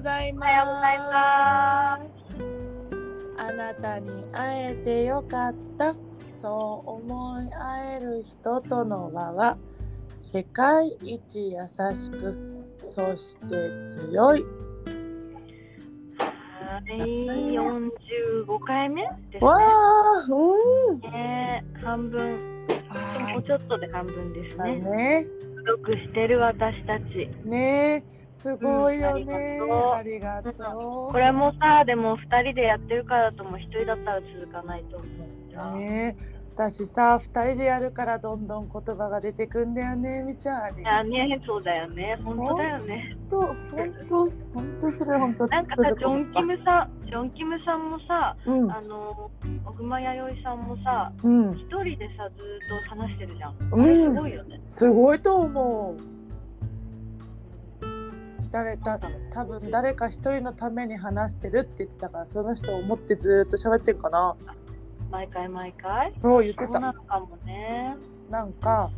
ございます。おはようございます。あなたに会えてよかった。そう思い合える人との輪は世界一優しく、そして強い。はい、四十五回目ですわね。あ、うん。ね半分、もうちょっとで半分ですだね。ね。よくしてる私たち。ねすごいようんね。あありがとこれもさ、でも二人でやってるからだとも一人だったら続かないと思う。ね私さ、二人でやるからどんどん言葉が出てくんだよね、みちゃん。ありいがやね、そうだよね。本当だよね。とう。ほんと、ほんとそれほんとなんかさ、ジョンキムさん、ジョンキムさんもさ、うん。あの、奥間弥生さんもさ、うん。一人でさ、ずっと話してるじゃん。うんすごいよね。すごいと思う。誰た多分誰か一人のために話してるって言ってたからその人を思ってずっと喋ってるかな。毎回毎回。そう言ってた。なのかもね。なんか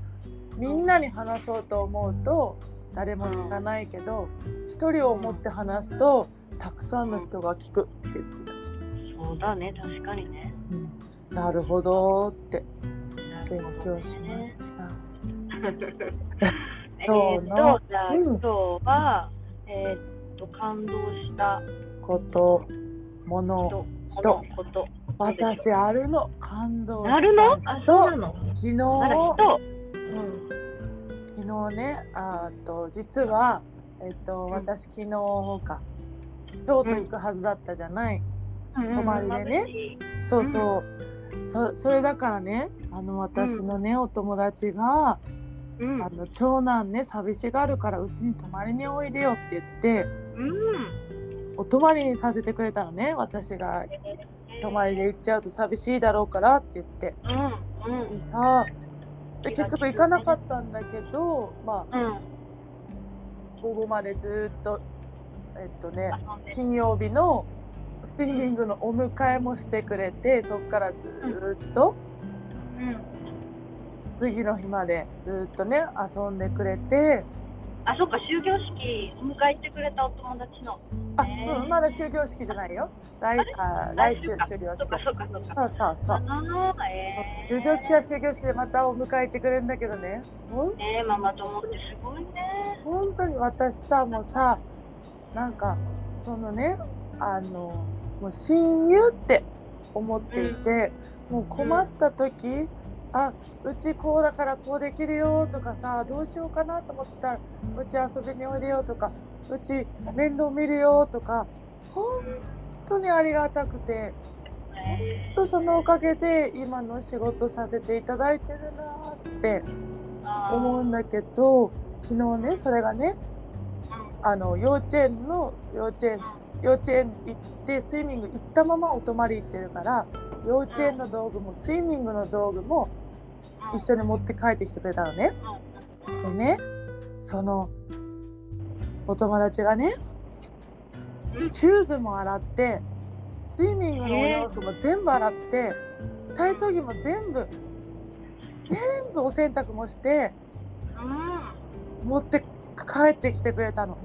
みんなに話そうと思うと誰も聞かないけど一人を思って話すとたくさんの人が聞くって言ってた、そうだね、確かにね。うん、なるほどって。勉強しまねした。えそうな。ーと、じゃあ、うん。今日は、えーっと、感動した。こともの人、人こと。私あるの。感動なるのあ、した人そうなの？昨日。あら、人。昨日ねあーと実はえっとん。私昨日か。京都行くはずだったじゃない、うん。泊まりでね。そうそう、そそれだからねあの私のね、お友達が、うん。あの長男ね寂しがるからうちに泊まりにおいでよって言ってうん。お泊まりにさせてくれたのね私が泊まりで行っちゃうと寂しいだろうからって言ってうん。うん。でさで結局行かなかったんだけどまあうん。午後までずっとえっとね金曜日のスイミングのお迎えもしてくれてそっからずっとうん。次の日までずっとね遊んでくれて。あ、そっか、終業式、お迎え行ってくれたお友達の。あ、ねうん、まだ終業式じゃないよ。来あ来週か。終了式。そっか、そうそうそう。ああ、えー。終業式は終業式でまたお迎え行ってくれるんだけどね。ほん？ねえ、ママ友ってすごいね。本当に私さもうさなんかそのねあのもう親友って思っていて、もう困った時、あうちこうだからこうできるよとかさどうしようかなと思ってたらうち遊びにおいでよとかうち面倒見るよとか本当にありがたくてえ本当そのおかげで今の仕事させていただいてるなってー、思うんだけど昨日ねそれがねあの幼稚園の幼稚園幼稚園行ってスイミング行ったままお泊まり行ってるから幼稚園の道具もスイミングの道具も一緒に持って帰ってきてくれたのね。でねそのお友達がねシューズも洗ってスイミングのお洋服も全部洗って体操着も全部全部お洗濯もしてうん。持って帰ってきてくれたの。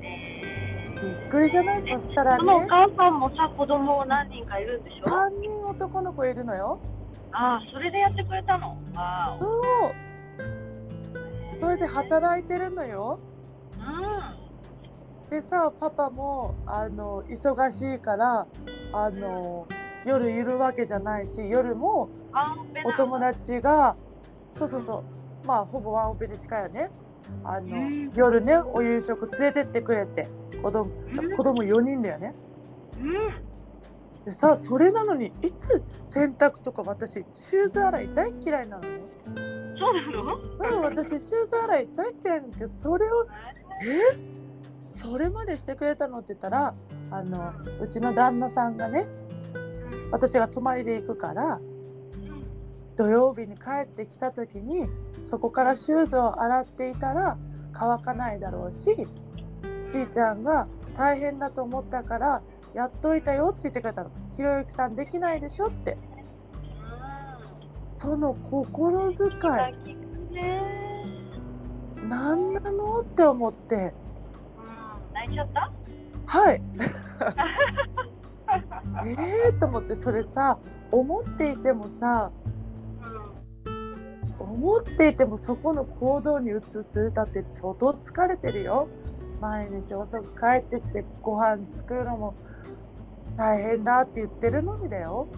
びっくりじゃない？そしたらそのおね母さんもさ、子供何人かいるんでしょ？あ3人男の子いるのよ。あ、それでやってくれたの？あそう。それで働いてるのよ。あ。でさパパもあの忙しいからあの夜いるわけじゃないし夜もお友達がそうそうそう。まあほぼワンオペに近いよね。あの、うん。夜ねお夕食連れてってくれて。子供うん。子供4人だよね。うん。でさそれなのにいつ洗濯とか私シューズ洗い大嫌いなのね？そうなの？うん私シューズ洗い大嫌いなんだけどそれをえ？それまでしてくれたのって言ったらあのうちの旦那さんがね私が泊まりで行くから土曜日に帰ってきた時にそこからシューズを洗っていたら乾かないだろうしちーちゃんが大変だと思ったからやっといたよって言ってくれたの。ひろゆきさんできないでしょって。その心遣い。何なのって思って。うん。泣いちゃった？はい。えーと思って。それさ思っていてもさ思っていてもそこの行動に移す。だって相当疲れてるよ毎日遅く帰ってきてご飯作るのも大変だって言ってるのにだよ。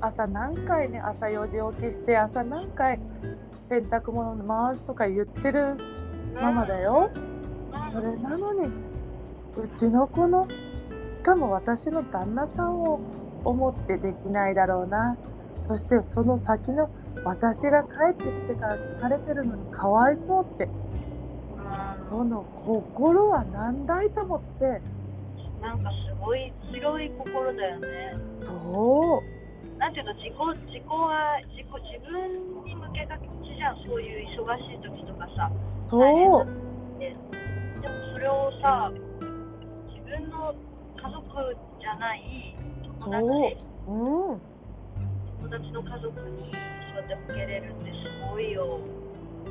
朝何回ね朝4時起きして朝何回洗濯物回すとか言ってるママだよ。それなのにうちの子のしかも私の旦那さんを思ってできないだろうな。そしてその先の私が帰ってきてから疲れてるのにかわいそうってその心は何だいと思って。なんかすごい強い心だよね。そう。なんていうの自己自己は自己自分に向けがちじゃんそういう忙しい時とかさ。そう。ででもそれをさ自分の家族じゃない友達。う。ん。友達の家族にそうやって向けれるってすごいよ。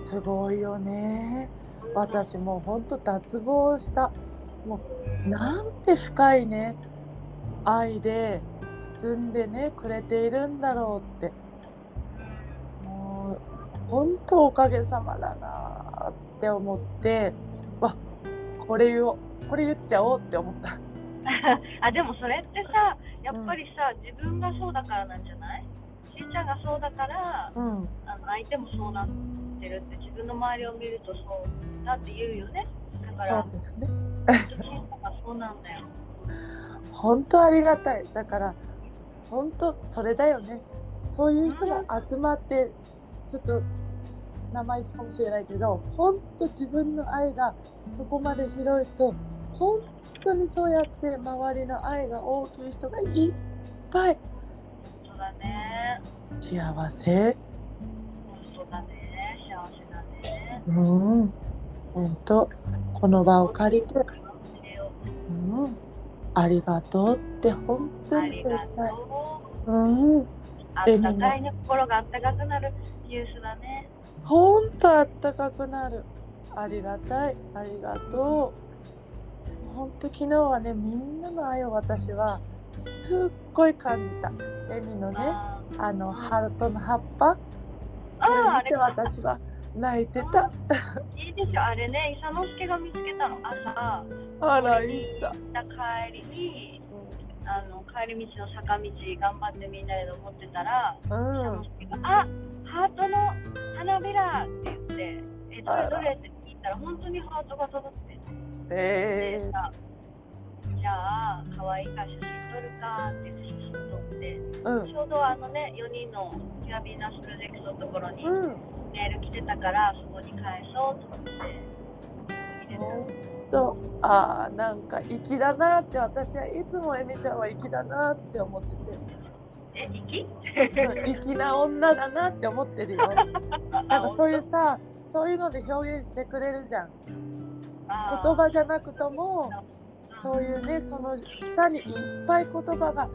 すごいよね。私もうほんと脱帽した。もうなんて深いね愛で包んでねくれているんだろうって。もう本当おかげさまだなって思って。わこれ言おうこれ言っちゃおうって思った。あでもそれってさやっぱりさ、自分がそうだからなんじゃない？しーちゃんがそうだからうん。あの相手もそうなってるって自分の周りを見るとそうだって言うよね。だかそらうですね。そうなんだよ。本当ありがたい。だから本当それだよね。そういう人が集まってちょっと生意気かもしれないけど本当自分の愛がそこまで広いと本当にそうやって周りの愛が大きい人がいっぱい。そうだね。幸せねうん本当この場を借りて、うん、ありがとうって本当に言いたいとうんうあったかいね心があったかくなるニュースだねほんとあったかくなる。ありがたい。ありがとう。ほんと昨日はね、みんなの愛を私はすっごい感じた。エミのね、ああのハートの葉っぱ。あこあれ見て私は泣いてた。いいでしょあれね伊佐之助が見つけたの朝あら、いいさ。帰りにあの帰り道の坂道頑張ってみんなで登ってたらうん。佐之助が「あハートの花びら」って言って「えどれどれ?」って聞いたら本当にハートが届ってえでさじゃあ可愛いから写真撮るかって写真撮ってー、うん。ちょうどあのね4人のキラビーナスプロジェクトのところにうん。メール来てたからそこに返そうと思って入れたああ、なんか粋だなって私はいつもエミちゃんは粋だなって思ってて。え、息うん粋な女だなって思ってるよ。なんかそういうさ、そういうので表現してくれるじゃん。言葉じゃなくとも、そういうね、その下にいっぱい言葉が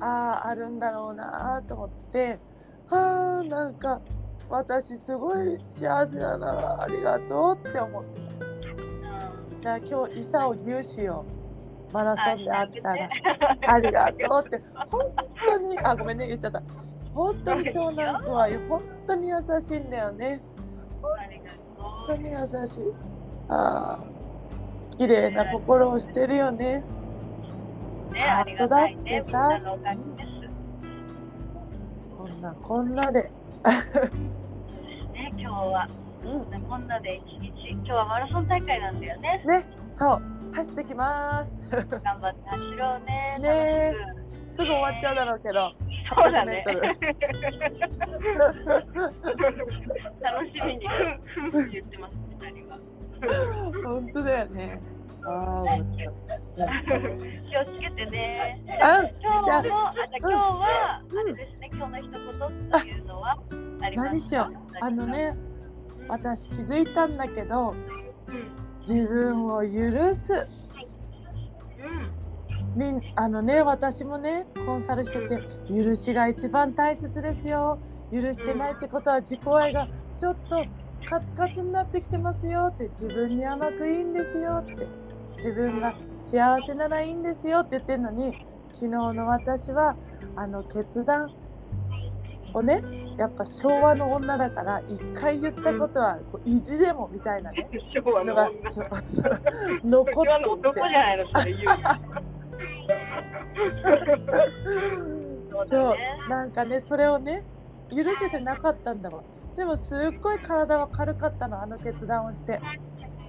あああるんだろうなと思って、ああなんか私すごい幸せだなありがとうって思ってた。じゃあ今日イサを牛しよう。マラソンで会ったら。ありがとうって、本当に、あ、ごめんね、言っちゃった。本当に長男君は本当に優しいんだよね。本と当に優しい。ああ、綺麗な心をしてるよね。う。ね、ありがたいね。みんだってさなのおかげです。こんなこんなで。ね、今日は、うん、ねこんなで一日、今日はマラソン大会なんだよね。ね、そう、走ってきます。頑張って走ろうね。ねすぐ終わっちゃうだろうけど。そうだね。800メ 楽しみに、ふんふんって言ってます、二人は。本当だよね。ああ、気をつけてね。あ今日も、あ、じゃあ今日は、あれですね、今日の一言何しよう。あの、ね、私気づいたんだけど、うん、自分を許す。うん、みんあのね私もねコンサルしてて許しが一番大切ですよ許してないってことは自己愛がちょっとカツカツになってきてますよって自分に甘くいいんですよって自分が幸せならいいんですよって言ってるのに昨日の私はあの決断をねやっぱ昭和の女だから一回言ったことはこう意地でもみたいなね。昭和の女。残昭和のっていて男じゃないの、そう。なんかねそれをね許せてなかったんだわ。でもすっごい体は軽かったのあの決断をして。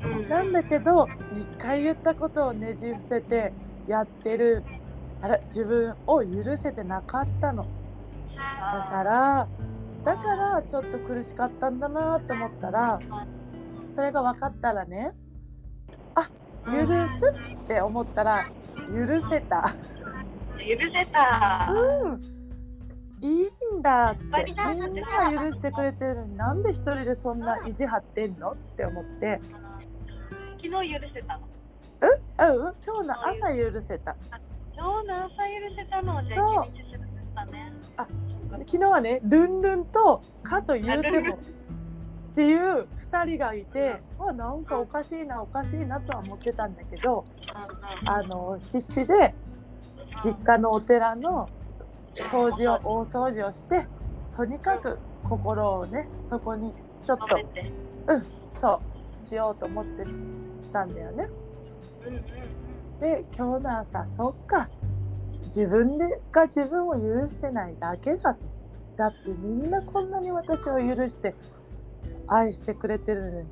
うん。なんだけど一回言ったことをねじ伏せてやってる。あら自分を許せてなかったの。だからだからちょっと苦しかったんだなと思ったらそれが分かったらねあ許すって思ったら許せた。許せた。うん。いいんだって。みんなが許してくれてるのになんで一人でそんな意地張ってんのって思って。昨日許せたの。うんうん？今日の朝許せた。今日の朝許せたのじゃあ一日するんだね。昨日はねルンルンとかと言うてもっていう2人がいてあなんかおかしいなおかしいなとは思ってたんだけどあの必死で実家のお寺の掃除を大掃除をしてとにかく心をねそこにちょっと止めて。そうしようと思ってたんだよね。うんうんで今日の朝そっか自分でが自分を許してないだけだとだってみんなこんなに私を許して愛してくれてるのに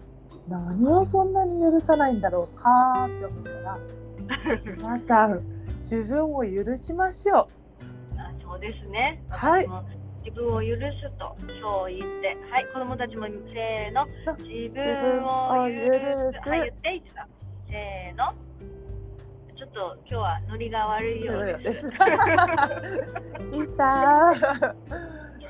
何をそんなに許さないんだろうかって思ったら皆さん自分を許しましょあそうですね。はい自分を許すとそう言って、はい、子供たちもせーの、自分を許す。はい、言って、一だ。せーの。ちょっと今日はノリが悪いうようでです。す。いさ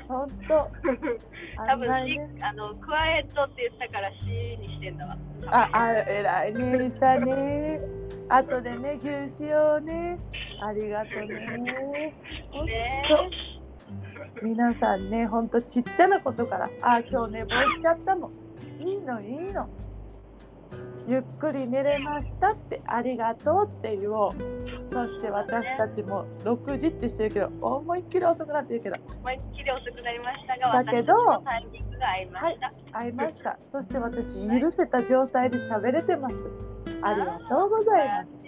本当 多分しあねあのクワイエットって言ったからしにしてんだわ。あ、あ、偉いね、いさね。後でね、牛しようね。ありがとうね。ほんねと皆さんね、ほんとちっちゃなことから、あ、今日寝坊しちゃったもん。いいの、いいの。ゆっくり寝れましたって、ありがとうって言おう。そして私たちも6時ってしてるけど、思いっきり遅くなってるけど、思いっきり遅くなりましたが、だけど私たちのタイミングが合いました。会いました。そして私、許せた状態で喋れてます。ありがとうございます。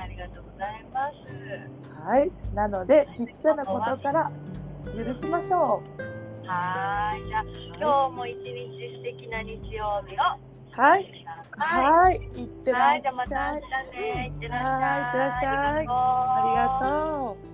ありがとうございます。はい、なのでちっちゃなことから許しましょはーい、じゃあう。今日も一日素敵な日曜日を。はい、はい。はい、いってはい、らっしゃい。はいいってらっしゃいありがとう。